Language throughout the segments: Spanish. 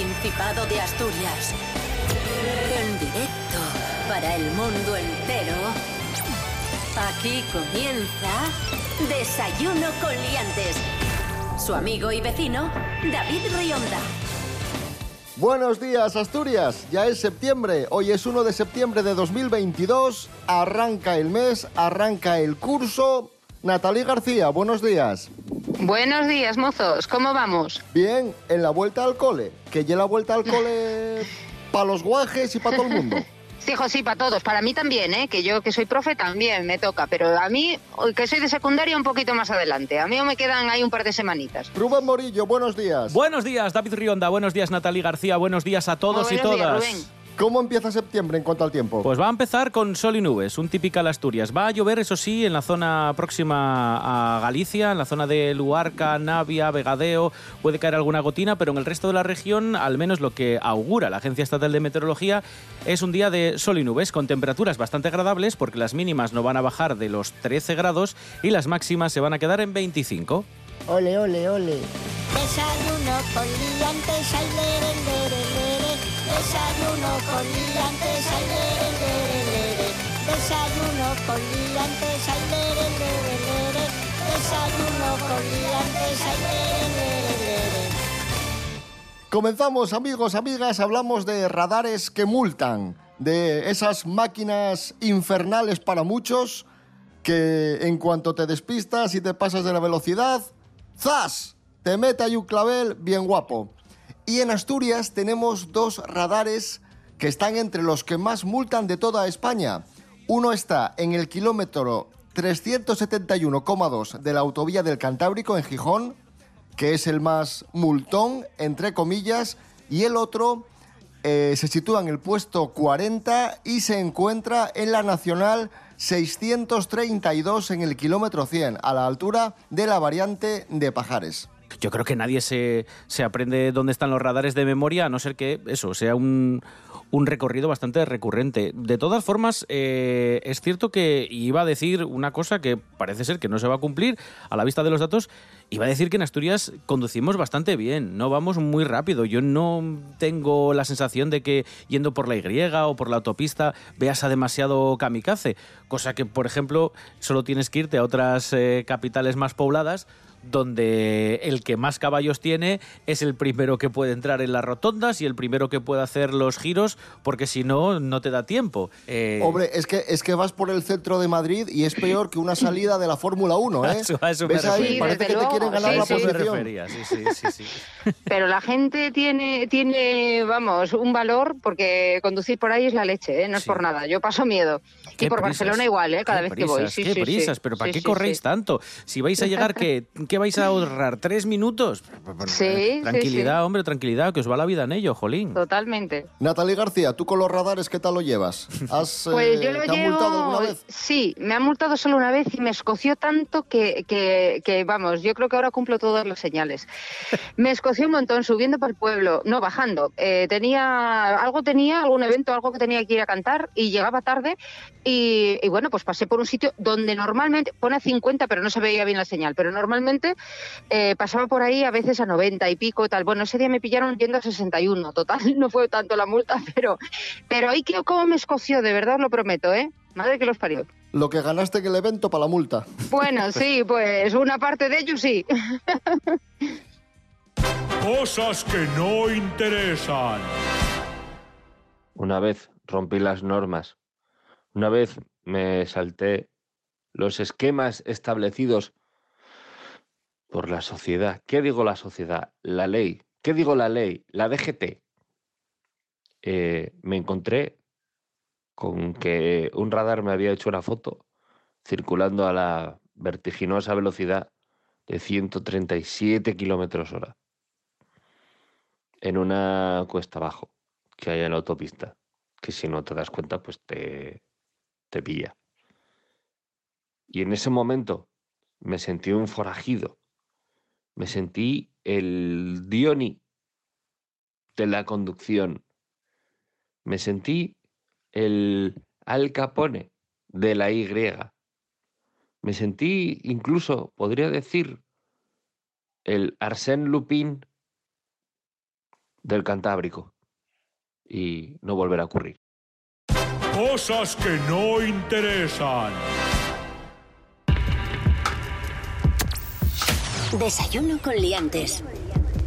Principado de Asturias. En directo para el mundo entero. Aquí comienza Desayuno con Liantes. Su amigo y vecino, David Rionda. Buenos días, Asturias. Ya es septiembre. Hoy es 1 de septiembre de 2022. Arranca el mes, arranca el curso. Natalie García, buenos días. Buenos días, mozos. ¿Cómo vamos? Bien, en la vuelta al cole. Que ya la vuelta al cole para los guajes y para todo el mundo. Sí, hijo, sí, para todos. Para mí también, ¿eh? Que yo que soy profe también me toca. Pero a mí, que soy de secundaria, un poquito más adelante. A mí me quedan ahí un par de semanitas. Rubén Morillo, buenos días. Buenos días, David Rionda. Buenos días, Natalie García. Buenos días a todos y Buenos días, todas. Rubén. ¿Cómo empieza septiembre en cuanto al tiempo? Pues va a empezar con sol y nubes, un típical Asturias. Va a llover, eso sí, en la zona próxima a Galicia, en la zona de Luarca, Navia, Vegadeo, puede caer alguna gotina, pero en el resto de la región, al menos lo que augura la Agencia Estatal de Meteorología, es un día de sol y nubes, con temperaturas bastante agradables, porque las mínimas no van a bajar de los 13 grados y las máximas se van a quedar en 25. Ole, ole, ole. Desayuno con liantes. Desayuno con liantes, ay. Desayuno con liantes, ay. Desayuno con liantes. Comenzamos, amigos, amigas, hablamos de radares que multan, de esas máquinas infernales para muchos que en cuanto te despistas y te pasas de la velocidad, ¡zas! Te mete ahí un clavel bien guapo. Y en Asturias tenemos dos radares que están entre los que más multan de toda España. Uno está en el kilómetro 371,2 de la autovía del Cantábrico en Gijón, que es el más multón, entre comillas, y el otro eh, se sitúa en el puesto 40 y se encuentra en la Nacional 632 en el kilómetro 100, a la altura de la variante de Pajares. Yo creo que nadie se, se aprende dónde están los radares de memoria, a no ser que eso sea un, un recorrido bastante recurrente. De todas formas, eh, es cierto que iba a decir una cosa que parece ser que no se va a cumplir a la vista de los datos. Iba a decir que en Asturias conducimos bastante bien, no vamos muy rápido. Yo no tengo la sensación de que yendo por la Y o por la autopista veas a demasiado kamikaze, cosa que, por ejemplo, solo tienes que irte a otras eh, capitales más pobladas donde el que más caballos tiene es el primero que puede entrar en las rotondas y el primero que puede hacer los giros, porque si no, no te da tiempo. Eh, Hombre, es que, es que vas por el centro de Madrid y es peor que una salida de la Fórmula 1, ¿eh? Eso- a eso ¿Ves ahí? Parece que te quieren ganar Sí, la sí. posición. sí, sí, sí, sí. Pero la gente tiene, tiene, vamos, un valor porque conducir por ahí es la leche, ¿eh? No es Sí. por nada. Yo paso miedo. Qué Y por prisas, Barcelona igual, ¿eh? Cada qué vez que voy. qué sí, sí. prisas, pero ¿para Sí, qué sí, corréis sí. tanto? Si vais a llegar, ¿qué, ¿qué vais a ahorrar? ¿Tres minutos? Sí, sí, Tranquilidad, sí. hombre, tranquilidad, que os va la vida en ello, jolín. Totalmente. Natalie García, ¿tú con los radares qué tal lo llevas? ¿Has, Pues eh, yo lo ¿Te han llevo... multado alguna vez? Sí, me han multado solo una vez y me escoció tanto que, que, que, vamos, yo creo que ahora cumplo todas las señales. Me escoció un montón subiendo para el pueblo, no, bajando. Eh, tenía, algo tenía, algún evento, algo que tenía que ir a cantar y llegaba tarde y, y bueno, pues pasé por un sitio donde normalmente, pone 50 pero no se veía bien la señal, pero normalmente eh, pasaba por ahí a veces a 90 y pico tal. Bueno, ese día me pillaron yendo a 61, total, no fue tanto la multa, pero, pero ahí que cómo me escoció, de verdad os lo prometo, ¿eh? Madre que los parió. Lo que ganaste en el evento para la multa. Bueno, sí, pues una parte de ellos sí. Cosas que no interesan. Una vez rompí las normas. Una vez me salté los esquemas establecidos por la sociedad. ¿Qué digo la sociedad? La ley. ¿Qué digo la ley? La DGT. Eh, me encontré con que un radar me había hecho una foto circulando a la vertiginosa velocidad de 137 kilómetros hora en una cuesta abajo que hay en la autopista, que si no te das cuenta, pues te, te pilla. Y en ese momento me sentí un forajido, me sentí el Dioni de la conducción, me sentí el Al Capone de la Y, me sentí incluso, podría decir, el Arsène Lupin del Cantábrico. Y no volverá a ocurrir. Cosas que no interesan. Desayuno con liantes.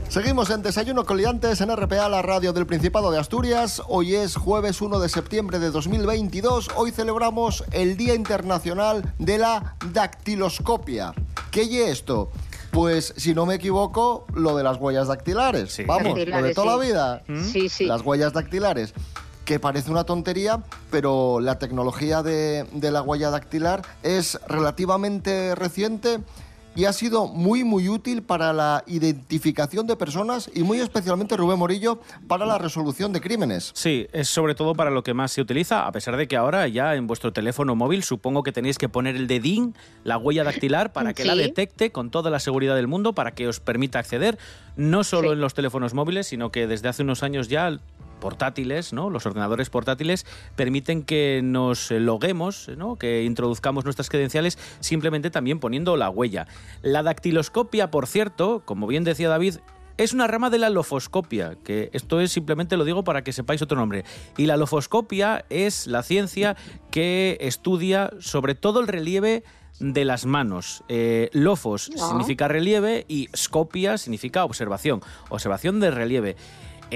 Seguimos en Desayuno con Liantes en RPA, la radio del Principado de Asturias. Hoy es jueves 1 de septiembre de 2022. Hoy celebramos el Día Internacional de la Dactiloscopia. ¿Qué es esto? Pues, si no me equivoco, lo de las huellas dactilares. Sí. Vamos, lo de toda la vida. Sí, sí. Las huellas dactilares. Que parece una tontería, pero la tecnología de, de la huella dactilar es relativamente reciente y ha sido muy, muy útil para la identificación de personas y muy especialmente, Rubén Morillo, para la resolución de crímenes. Sí, es sobre todo para lo que más se utiliza, a pesar de que ahora ya en vuestro teléfono móvil supongo que tenéis que poner el dedín, la huella dactilar, para que la detecte con toda la seguridad del mundo, para que os permita acceder, no solo Sí. en los teléfonos móviles, sino que desde hace unos años ya portátiles, ¿no? Los ordenadores portátiles permiten que nos loguemos, ¿no? Que introduzcamos nuestras credenciales simplemente también poniendo la huella. La dactiloscopia, por cierto, como bien decía David, es una rama de la lofoscopia, que esto es simplemente lo digo para que sepáis otro nombre. Y la lofoscopia es la ciencia que estudia sobre todo el relieve de las manos. Eh, lofos significa relieve y scopia significa observación, observación de relieve.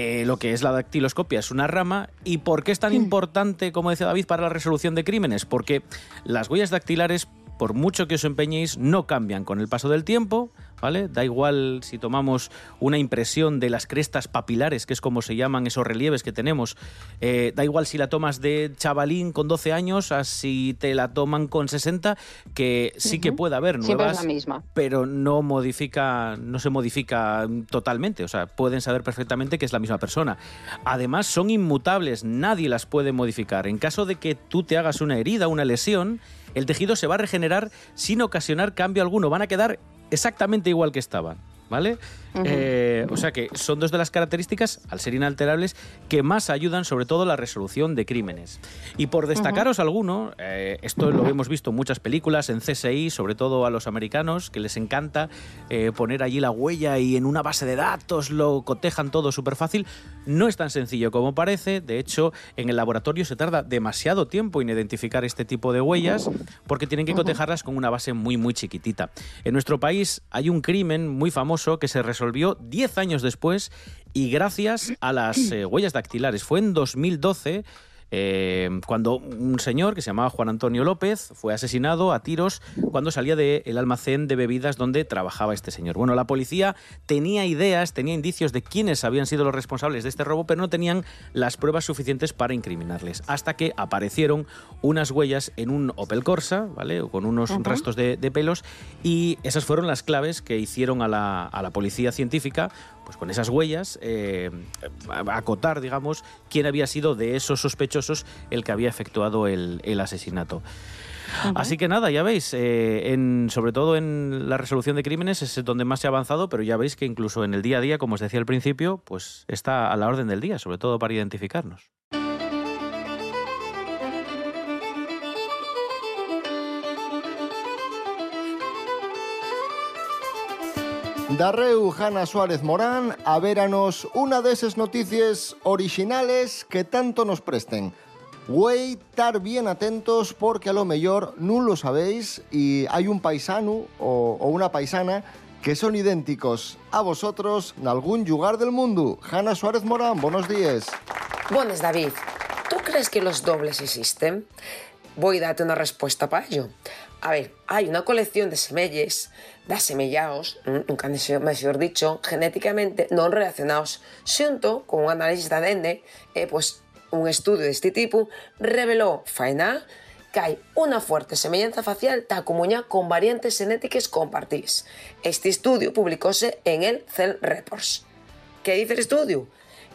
Eh, lo que es la dactiloscopia es una rama. ¿Y por qué es tan importante, como decía David, para la resolución de crímenes? Porque las huellas dactilares, por mucho que os empeñéis, no cambian con el paso del tiempo, ¿vale? Da igual si tomamos una impresión de las crestas papilares, que es como se llaman esos relieves que tenemos, eh, da igual si la tomas de chavalín con 12 años a si te la toman con 60, que sí que puede haber nuevas es la misma. pero no modifica, no se modifica totalmente. O sea, pueden saber perfectamente que es la misma persona. Además, son inmutables, nadie las puede modificar. En caso de que tú te hagas una herida, una lesión, el tejido se va a regenerar sin ocasionar cambio alguno. Van a quedar exactamente igual que estaban. ¿Vale? Eh, o sea que son dos de las características, al ser inalterables, que más ayudan sobre todo a la resolución de crímenes. Y por destacaros alguno, eh, esto lo hemos visto en muchas películas, en CSI, sobre todo a los americanos, que les encanta eh, poner allí la huella y en una base de datos lo cotejan todo súper fácil. No es tan sencillo como parece, de hecho, en el laboratorio se tarda demasiado tiempo en identificar este tipo de huellas porque tienen que cotejarlas con una base muy, muy chiquitita. En nuestro país hay un crimen muy famoso que se resolvió 10 años después y gracias a las eh, huellas dactilares. Fue en 2012 eh, cuando un señor que se llamaba Juan Antonio López fue asesinado a tiros cuando salía del almacén de bebidas donde trabajaba este señor. Bueno, la policía tenía ideas, tenía indicios de quiénes habían sido los responsables de este robo, pero no tenían las pruebas suficientes para incriminarles. Hasta que aparecieron unas huellas en un Opel Corsa, ¿vale? Con unos restos de, de pelos, y esas fueron las claves que hicieron a la, a la policía científica pues con esas huellas, eh, acotar, digamos, quién había sido de esos sospechosos el que había efectuado el, el asesinato. Así que nada, ya veis, eh, en, sobre todo en la resolución de crímenes es donde más se ha avanzado, pero ya veis que incluso en el día a día, como os decía al principio, pues está a la orden del día, sobre todo para identificarnos. Darreu Hanna Suárez Morán a véranos una de esas noticias originales que tanto nos presten. Güey, estar bien atentos porque a lo mejor no lo sabéis y hay un paisano o, o una paisana que son idénticos a vosotros en algún lugar del mundo. Hanna Suárez Morán, buenos días. Buenas, David. ¿Tú crees que los dobles existen? Voy a darte una respuesta para ello. A ver, hay una colección de semelles, de semellados, nunca mejor dicho, genéticamente no relacionados, junto con un análisis de ADN, eh, pues un estudio de este tipo reveló, faena, que hay una fuerte semejanza facial ta comuña con variantes genéticas compartidas. Este estudio publicóse en el Cell Reports. ¿Qué dice el estudio?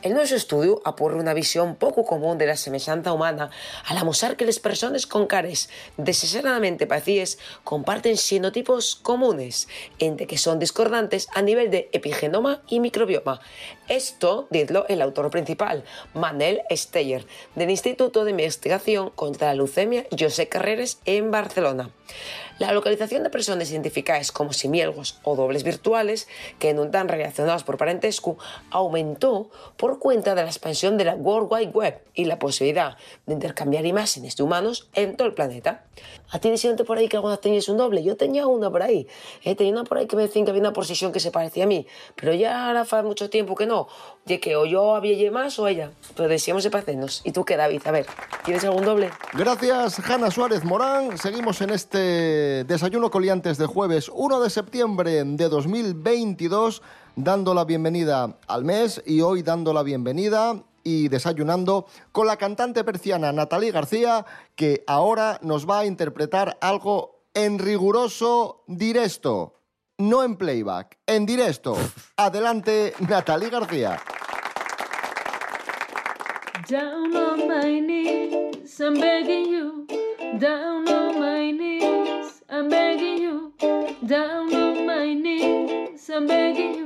El nuestro estudio aporre una visión poco común de la semejanza humana al amosar que las personas con cares desesperadamente parecidas comparten xenotipos comunes, entre que son discordantes a nivel de epigenoma y microbioma. Esto, dizlo el autor principal, Manel Steyer, del Instituto de Investigación contra la Leucemia José Carreras en Barcelona. La localización de personas identificadas como simielgos o dobles virtuales que no están relacionados por parentesco aumentó por cuenta de la expansión de la World Wide Web y la posibilidad de intercambiar imágenes de humanos en todo el planeta. A ti diciéndote por ahí que alguna tenías un doble, yo tenía una por ahí. Eh, tenía una por ahí que me decían que había una posición que se parecía a mí, pero ya ahora hace mucho tiempo que no. De que o yo había más o ella, pero decíamos de. ¿Y tú qué, David? A ver, ¿tienes algún doble? Gracias, Hanna Suárez Morán. Seguimos en este desayuno coliantes de jueves 1 de septiembre de 2022, dando la bienvenida al mes y hoy dando la bienvenida y desayunando con la cantante persiana Natalie García, que ahora nos va a interpretar algo en riguroso directo. No en playback, en directo. Adelante, Natalie García. Down on my knees, I'm begging you. Down on my knees, I'm begging you. Down on my knees, I'm begging you.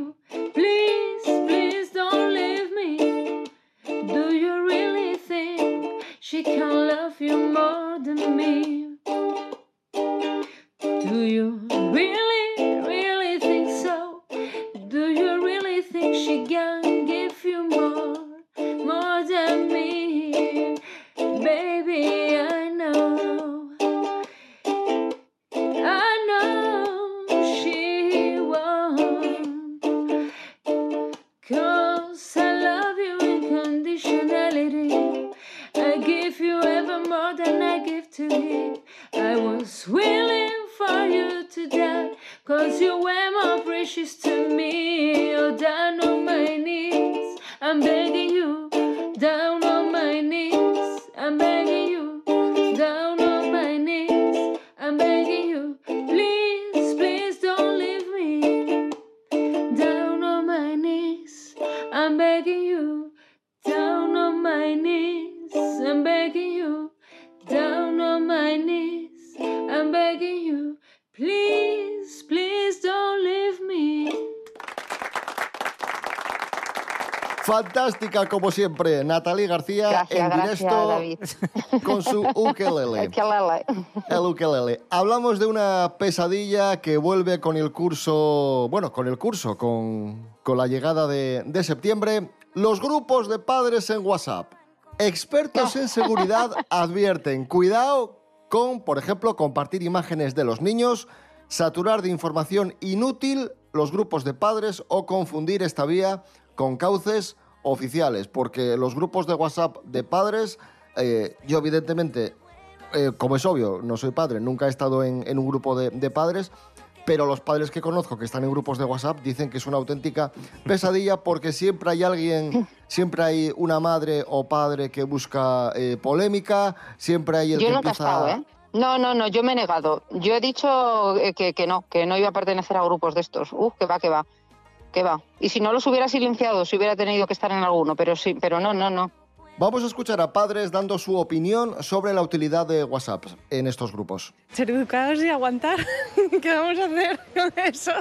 Fantástica como siempre, Natalie García Gracias, en gracias, directo David. con su ukelele. El ukelele. Hablamos de una pesadilla que vuelve con el curso, bueno, con el curso, con, con la llegada de, de septiembre. Los grupos de padres en WhatsApp. Expertos en seguridad advierten, cuidado con, por ejemplo, compartir imágenes de los niños, saturar de información inútil los grupos de padres o confundir esta vía con cauces oficiales, porque los grupos de WhatsApp de padres, eh, yo evidentemente eh, como es obvio, no soy padre, nunca he estado en, en un grupo de, de padres, pero los padres que conozco que están en grupos de WhatsApp dicen que es una auténtica pesadilla porque siempre hay alguien, siempre hay una madre o padre que busca eh, polémica, siempre hay el Yo que no he empieza... estado, ¿eh? No, no, no, yo me he negado. Yo he dicho eh, que, que no, que no iba a pertenecer a grupos de estos. Uf, que va, que va, que va. Y si no los hubiera silenciado, si hubiera tenido que estar en alguno, pero sí, pero no, no, no. Vamos a escuchar a padres dando su opinión sobre la utilidad de WhatsApp en estos grupos. Ser educados y aguantar. ¿Qué vamos a hacer con eso?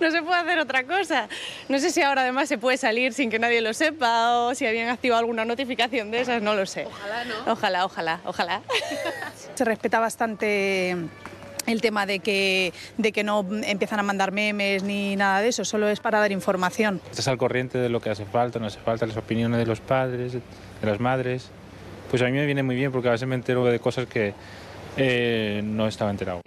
No se puede hacer otra cosa. No sé si ahora además se puede salir sin que nadie lo sepa o si habían activado alguna notificación de esas, no lo sé. Ojalá, ¿no? Ojalá, ojalá, ojalá. Se respeta bastante el tema de que, de que no empiezan a mandar memes ni nada de eso, solo es para dar información. Estás al corriente de lo que hace falta, no hace falta, las opiniones de los padres, de las madres. Pues a mí me viene muy bien porque a veces me entero de cosas que eh, no estaba enterado.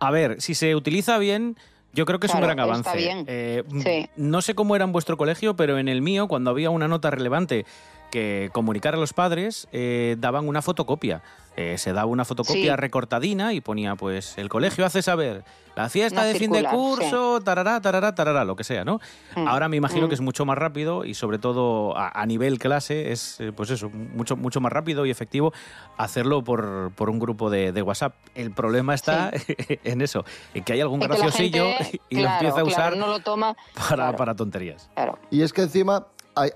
A ver, si se utiliza bien, yo creo que es un Claro, gran está avance. bien. Eh, Sí. No sé cómo era en vuestro colegio, pero en el mío, cuando había una nota relevante que comunicar a los padres, eh, daban una fotocopia. Eh, se daba una fotocopia Sí. recortadina y ponía, pues, el colegio hace saber la fiesta Una de fin de curso, tarará, tarará, tarará, lo que sea, ¿no? Mm, Ahora me imagino mm. que es mucho más rápido y sobre todo a, a nivel clase es, eh, pues eso, mucho, mucho más rápido y efectivo hacerlo por, por un grupo de, de WhatsApp. El problema está en eso, en que hay algún Es graciosillo gente, y lo empieza a claro, usar no lo toma. para, claro, para tonterías. claro. Y es que encima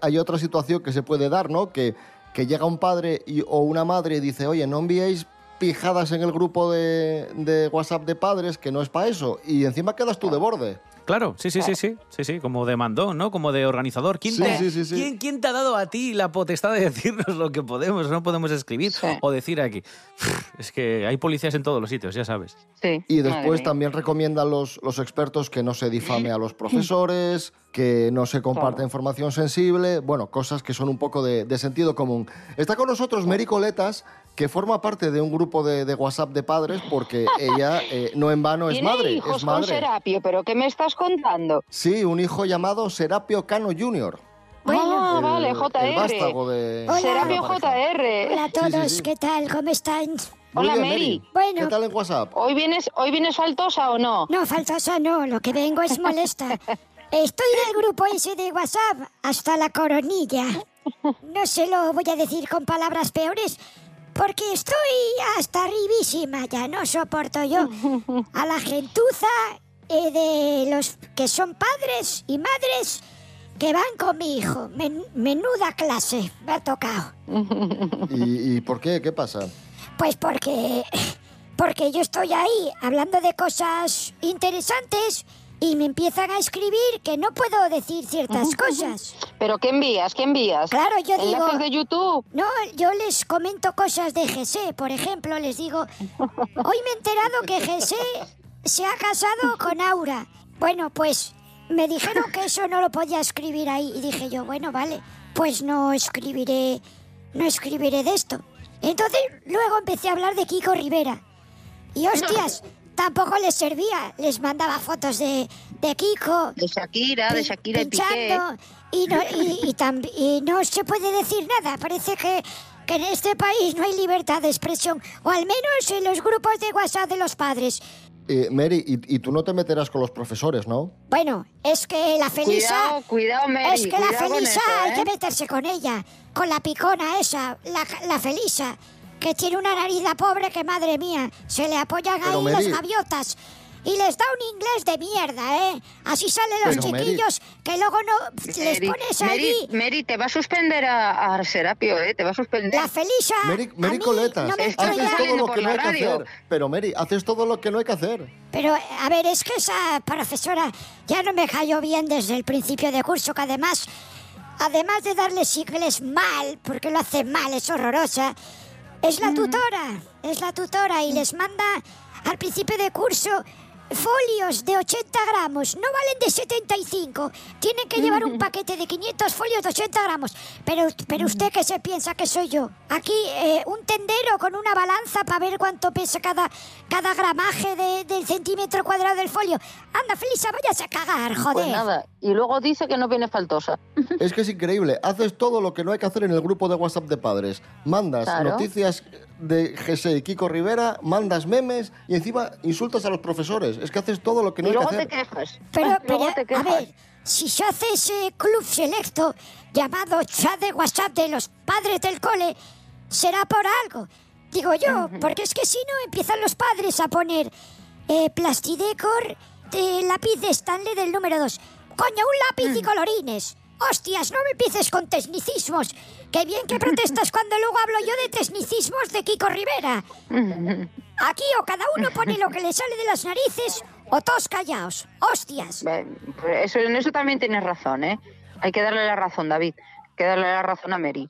hay, otra situación que se puede dar, ¿no? Que, que llega un padre y- o una madre y dice, oye, no enviéis pijadas en el grupo de, de WhatsApp de padres, que no es para eso. Y encima quedas tú de borde. Claro, sí, sí, sí, sí, sí, sí, como de mandón, ¿no? Como de organizador. ¿Quién, Sí, te, sí, sí, sí. ¿quién, quién te ha dado a ti la potestad de decirnos lo que podemos o no podemos escribir o decir aquí? Es que hay policías en todos los sitios, ya sabes. Sí. Y después también recomiendan los, los expertos que no se difame a los profesores, que no se comparta información sensible, bueno, cosas que son un poco de, de sentido común. Está con nosotros Mary Coletas, que forma parte de un grupo de, de WhatsApp de padres, porque ella eh, no en vano es madre, hijos es con madre. Serapio, pero ¿qué me estás contando? Sí, un hijo llamado Serapio Cano Jr. ah, El- vale, el JR. vástago de- Serapio de la pareja. JR. Hola a todos, ¿qué tal? ¿Cómo están? Muy Hola, bien, Mary. Bueno. ¿Qué tal en WhatsApp? ¿Hoy vienes, ¿Hoy vienes faltosa o no? No, faltosa no, lo que vengo es molesta. Estoy del grupo ese de WhatsApp hasta la coronilla. No se lo voy a decir con palabras peores, porque estoy hasta arribísima, ya no soporto yo a la gentuza eh, de los que son padres y madres que van con mi hijo. Men- menuda clase me ha tocado. ¿Y, y por qué? ¿Qué pasa? Pues porque. Porque yo estoy ahí hablando de cosas interesantes y me empiezan a escribir que no puedo decir ciertas cosas. ¿Pero qué envías? ¿Qué envías? Claro, yo digo. ¿Enlaces de YouTube? No, yo les comento cosas de GC. Por ejemplo, les digo. Hoy me he enterado que GC se ha casado con Aura. Bueno, pues me dijeron que eso no lo podía escribir ahí. Y dije yo, bueno, vale, pues no escribiré. No escribiré de esto. Entonces, luego empecé a hablar de Kiko Rivera. Y hostias, tampoco les servía. Les mandaba fotos de, de Kiko. De Shakira, de Shakira y Piqué. Y no, y, y tam- y no se puede decir nada. Parece que, que en este país no hay libertad de expresión. O al menos en los grupos de WhatsApp de los padres. Eh, Mary, y, y tú no te meterás con los profesores, ¿no? Bueno, es que la Felisa... Cuidado, cuidado, Mary, Es que la Felisa eso, hay ¿eh? que meterse con ella. Con la picona esa, la, la Felisa. Que tiene una nariz la pobre que, madre mía, se le apoyan Pero, ahí Mary- las gaviotas. Y les da un inglés de mierda, ¿eh? Así salen los Pero, Mary- chiquillos que luego no les Mary, pones Mary, allí... Mary, te va a suspender a, a Serapio, ¿eh? Te va a suspender. La Felisa... Mary, Mary a mí Coletas, no me Estoy haces todo lo por que no hay que radio. hacer. Pero Mary, haces todo lo que no hay que hacer. Pero, a ver, es que esa profesora ya no me cayó bien desde el principio de curso, que además, además de darle sigles mal, porque lo hace mal, es horrorosa, es la tutora, es la tutora y les manda al principio de curso folios de 80 gramos, no valen de 75. Tienen que llevar un paquete de 500 folios de 80 gramos. Pero, pero usted qué se piensa que soy yo? Aquí eh, un tendero con una balanza para ver cuánto pesa cada, cada gramaje de- del centímetro cuadrado del folio. Anda, Felisa, váyase a cagar, joder. Pues nada, y luego dice que no viene faltosa. Es que es increíble. Haces todo lo que no hay que hacer en el grupo de WhatsApp de padres. Mandas Claro. noticias de GC y Kiko Rivera, mandas memes y encima insultas a los profesores. Es que haces todo lo que no y hay que luego te hacer. quejas. Pero, luego pero, te a quejas. ver, si se hace ese club selecto llamado chat de WhatsApp de los padres del cole, será por algo. Digo yo, porque es que si no empiezan los padres a poner eh, plastidecor de lápiz de Stanley del número 2. Coño, un lápiz y colorines. Hostias, no me empieces con tecnicismos. Qué bien que protestas cuando luego hablo yo de tecnicismos de Kiko Rivera. Aquí o cada uno pone lo que le sale de las narices o todos callaos. Hostias. Pues Eso, en eso también tienes razón, ¿eh? Hay que darle la razón, David. Hay que darle la razón a Mary.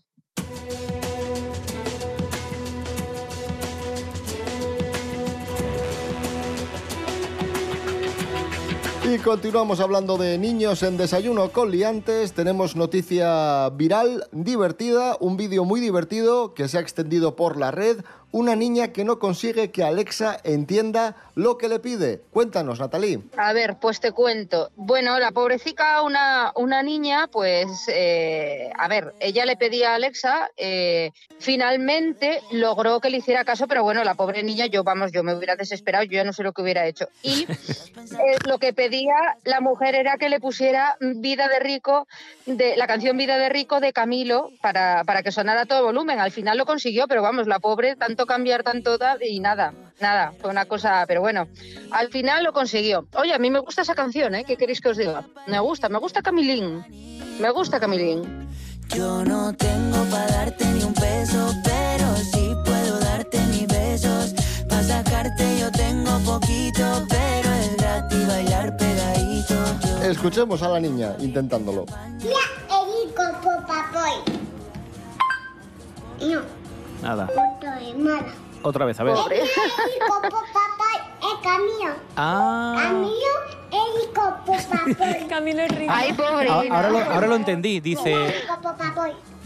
Y continuamos hablando de niños en desayuno con liantes. Tenemos noticia viral, divertida, un vídeo muy divertido que se ha extendido por la red. Una niña que no consigue que Alexa entienda lo que le pide. Cuéntanos, Natalie. A ver, pues te cuento. Bueno, la pobrecita, una, una niña, pues, eh, a ver, ella le pedía a Alexa, eh, finalmente logró que le hiciera caso, pero bueno, la pobre niña, yo, vamos, yo me hubiera desesperado, yo ya no sé lo que hubiera hecho. Y eh, lo que pedía la mujer era que le pusiera Vida de Rico, de la canción Vida de Rico de Camilo, para, para que sonara a todo volumen. Al final lo consiguió, pero vamos, la pobre, tanto cambiar, tanto tal, y nada, nada, fue una cosa, pero bueno, al final lo consiguió. Oye, a mí me gusta esa canción, ¿eh? ¿Qué queréis que os diga? Me gusta, me gusta Camilín, me gusta Camilín. Yo no tengo para darte ni un peso, pero sí puedo darte mis besos. Para sacarte yo tengo poquito, pero es gratis bailar pegadito. Escuchemos a la niña intentándolo. Mira, Erico Popapoy. No, Nada. Otra vez, a ver. Es Camilo. Ah. Camilo. Camilo es rico. Ay, pobre. Ah, Ahora lo, ahora lo entendí. Dice,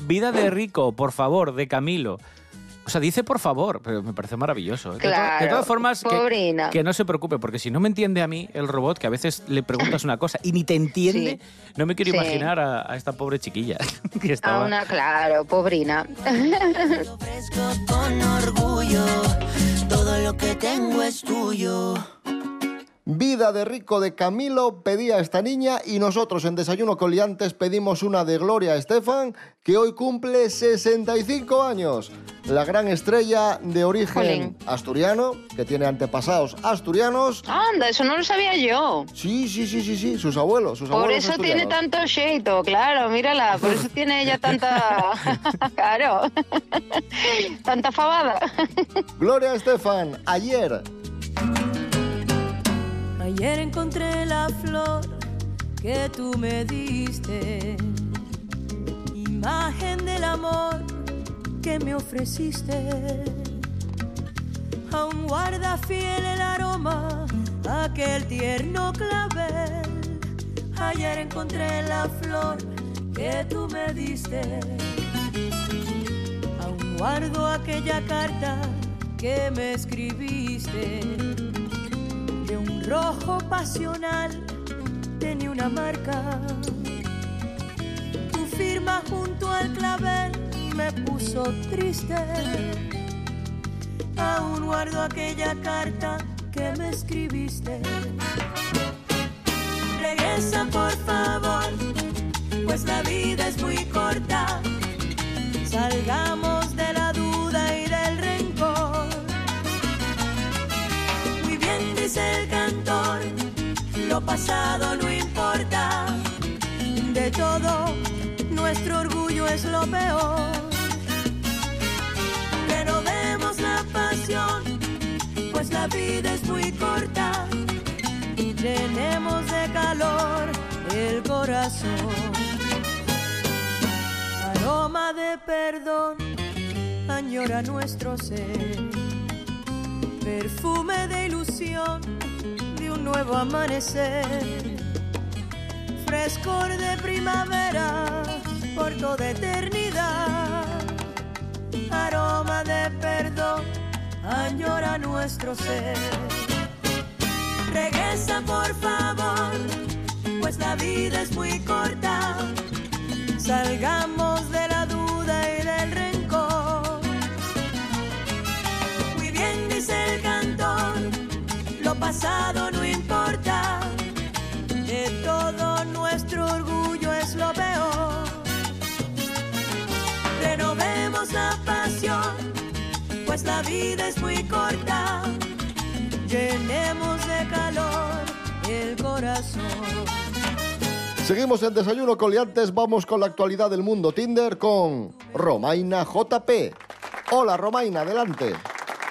vida de rico, por favor, de Camilo. O sea, dice por favor, pero me parece maravilloso. ¿eh? De, to- de Claro, todas formas, que, que no se preocupe, porque si no me entiende a mí el robot, que a veces le preguntas una cosa y ni te entiende, no me quiero Sí. imaginar a, a esta pobre chiquilla que A estaba... una, claro, pobrina. Con orgullo, todo lo que tengo es tuyo. Vida de rico de Camilo pedía esta niña y nosotros en Desayuno con Liantes pedimos una de Gloria Estefan que hoy cumple 65 años. La gran estrella de origen asturiano, que tiene antepasados asturianos. Anda, eso no lo sabía yo. Sí, sí, sí, sí, sí, sus abuelos, sus Por abuelos eso tiene tanto sheito, claro, mírala, por eso tiene ella tanta, claro, tanta fabada. Gloria Estefan, ayer Ayer encontré la flor que tú me diste, imagen del amor que me ofreciste. Aún guarda fiel el aroma, aquel tierno clavel. Ayer encontré la flor que tú me diste. Aún guardo aquella carta que me escribiste de un rojo pasional tenía una marca. Tu firma junto al clavel me puso triste. Aún guardo aquella carta que me escribiste. Regresa por favor, pues la vida es muy corta. Salgamos lo pasado no importa. De todo, nuestro orgullo es lo peor. Renovemos la pasión, pues la vida es muy corta. Y llenemos de calor el corazón. Aroma de perdón, añora nuestro ser perfume de ilusión nuevo amanecer, frescor de primavera por toda eternidad, aroma de perdón añora nuestro ser. Regresa por favor, pues la vida es muy corta, salgamos de pasado no importa, de todo nuestro orgullo es lo peor. Renovemos la pasión, pues la vida es muy corta, llenemos de calor el corazón. Seguimos en Desayuno Coliantes, vamos con la actualidad del mundo Tinder con Romaina JP. Hola Romaina, adelante.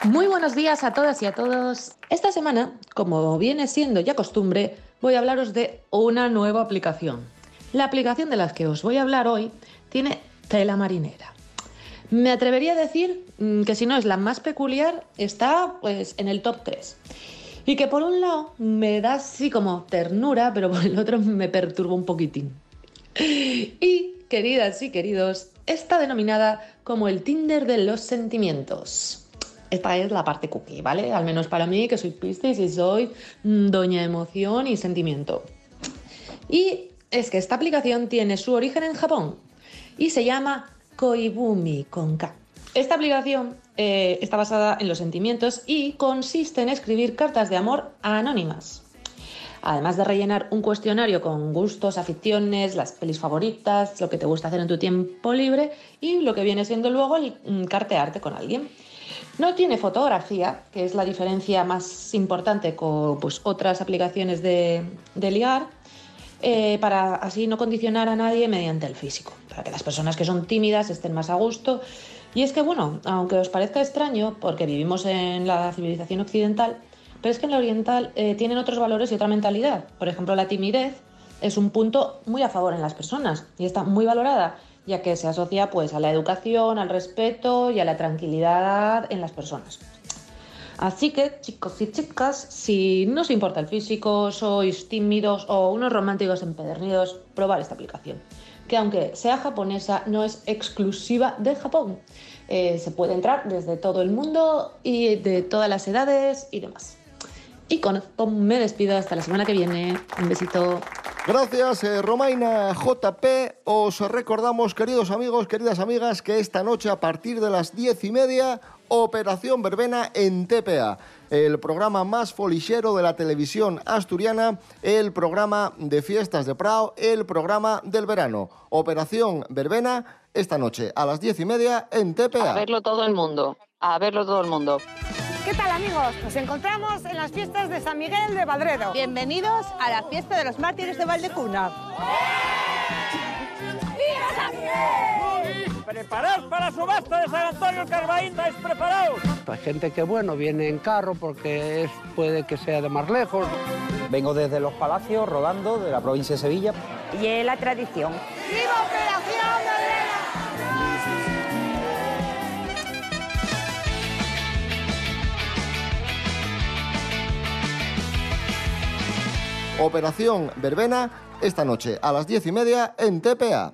Muy buenos días a todas y a todos. Esta semana, como viene siendo ya costumbre, voy a hablaros de una nueva aplicación. La aplicación de la que os voy a hablar hoy tiene tela marinera. Me atrevería a decir mm, que si no es la más peculiar, está pues en el top 3. Y que por un lado me da así como ternura, pero por el otro me perturba un poquitín. Y, queridas y queridos, está denominada como el Tinder de los sentimientos. Esta es la parte cookie, ¿vale? Al menos para mí, que soy Piscis y soy mm, doña emoción y sentimiento. Y es que esta aplicación tiene su origen en Japón y se llama Koibumi con. Esta aplicación eh, está basada en los sentimientos y consiste en escribir cartas de amor anónimas. Además de rellenar un cuestionario con gustos, aficiones, las pelis favoritas, lo que te gusta hacer en tu tiempo libre y lo que viene siendo luego el mm, cartearte con alguien. No tiene fotografía, que es la diferencia más importante con pues, otras aplicaciones de, de ligar, eh, para así no condicionar a nadie mediante el físico, para que las personas que son tímidas estén más a gusto. Y es que, bueno, aunque os parezca extraño, porque vivimos en la civilización occidental, pero es que en la oriental eh, tienen otros valores y otra mentalidad. Por ejemplo, la timidez es un punto muy a favor en las personas y está muy valorada, ya que se asocia pues a la educación, al respeto y a la tranquilidad en las personas. Así que, chicos y chicas, si no os importa el físico, sois tímidos o unos románticos empedernidos, probar esta aplicación. Que aunque sea japonesa, no es exclusiva de Japón. Eh, se puede entrar desde todo el mundo y de todas las edades y demás. Y con esto me despido hasta la semana que viene. Un besito. Gracias, eh, Romaina JP. Os recordamos, queridos amigos, queridas amigas, que esta noche a partir de las diez y media, Operación Verbena en TPA. El programa más folichero de la televisión asturiana, el programa de fiestas de Prado, el programa del verano. Operación Verbena esta noche a las diez y media en TPA. A verlo todo el mundo. A verlo todo el mundo. ¿Qué tal amigos? Nos encontramos en las fiestas de San Miguel de Badredo. Bienvenidos a la fiesta de los mártires de Valdecuna. ¡Viva San Miguel! Preparaos para la subasta de San Antonio Carbaín, ¿estáis preparados? Hay gente que, bueno, viene en carro porque es, puede que sea de más lejos. Vengo desde Los Palacios, rodando, de la provincia de Sevilla. Y es la tradición. ¡Viva Operación Verbena esta noche a las diez y media en TPA.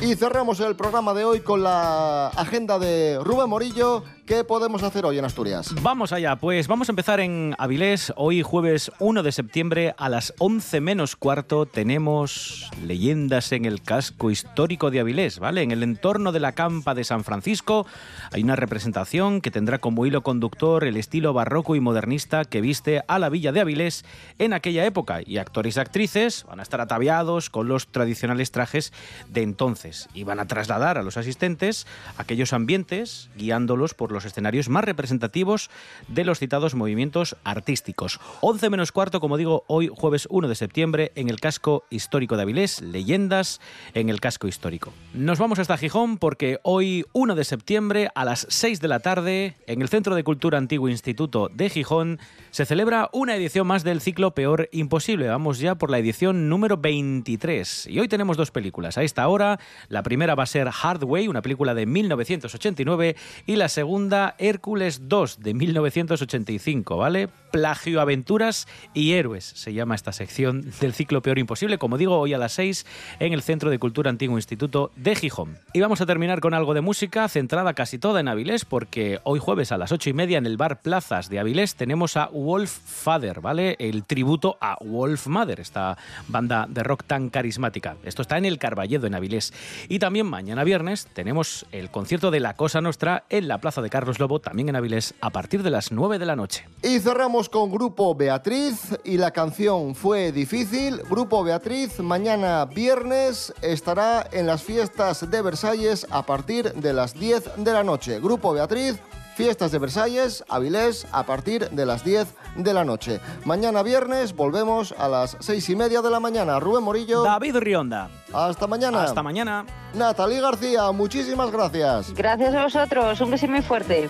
Y cerramos el programa de hoy con la agenda de Rubén Morillo. ¿Qué podemos hacer hoy en Asturias? Vamos allá, pues vamos a empezar en Avilés. Hoy jueves 1 de septiembre a las 11 menos cuarto tenemos leyendas en el casco histórico de Avilés, ¿vale? En el entorno de la campa de San Francisco hay una representación que tendrá como hilo conductor el estilo barroco y modernista que viste a la villa de Avilés en aquella época y actores y actrices van a estar ataviados con los tradicionales trajes de entonces y van a trasladar a los asistentes aquellos ambientes guiándolos por los escenarios más representativos de los citados movimientos artísticos. 11 menos cuarto, como digo, hoy jueves 1 de septiembre en el casco histórico de Avilés, leyendas en el casco histórico. Nos vamos hasta Gijón porque hoy 1 de septiembre a las 6 de la tarde en el Centro de Cultura Antiguo Instituto de Gijón se celebra una edición más del ciclo Peor Imposible. Vamos ya por la edición número 23 y hoy tenemos dos películas. A esta hora, la primera va a ser Hardway, una película de 1989 y la segunda Hércules 2 de 1985, ¿vale? Plagio, aventuras y héroes se llama esta sección del ciclo Peor Imposible, como digo, hoy a las 6 en el Centro de Cultura Antiguo Instituto de Gijón. Y vamos a terminar con algo de música centrada casi toda en Avilés, porque hoy jueves a las 8 y media en el bar Plazas de Avilés tenemos a Wolf Father, ¿vale? El tributo a Wolf Mother, esta banda de rock tan carismática. Esto está en el Carballedo, en Avilés. Y también mañana viernes tenemos el concierto de La Cosa Nostra en la Plaza de Carlos Lobo, también en Avilés, a partir de las 9 de la noche. Y cerramos con Grupo Beatriz y la canción Fue Difícil. Grupo Beatriz mañana viernes estará en las fiestas de Versalles a partir de las 10 de la noche. Grupo Beatriz. Fiestas de Versalles, Avilés, a partir de las 10 de la noche. Mañana viernes volvemos a las 6 y media de la mañana. Rubén Morillo. David Rionda. Hasta mañana. Hasta mañana. Natalie García, muchísimas gracias. Gracias a vosotros. Un beso muy fuerte.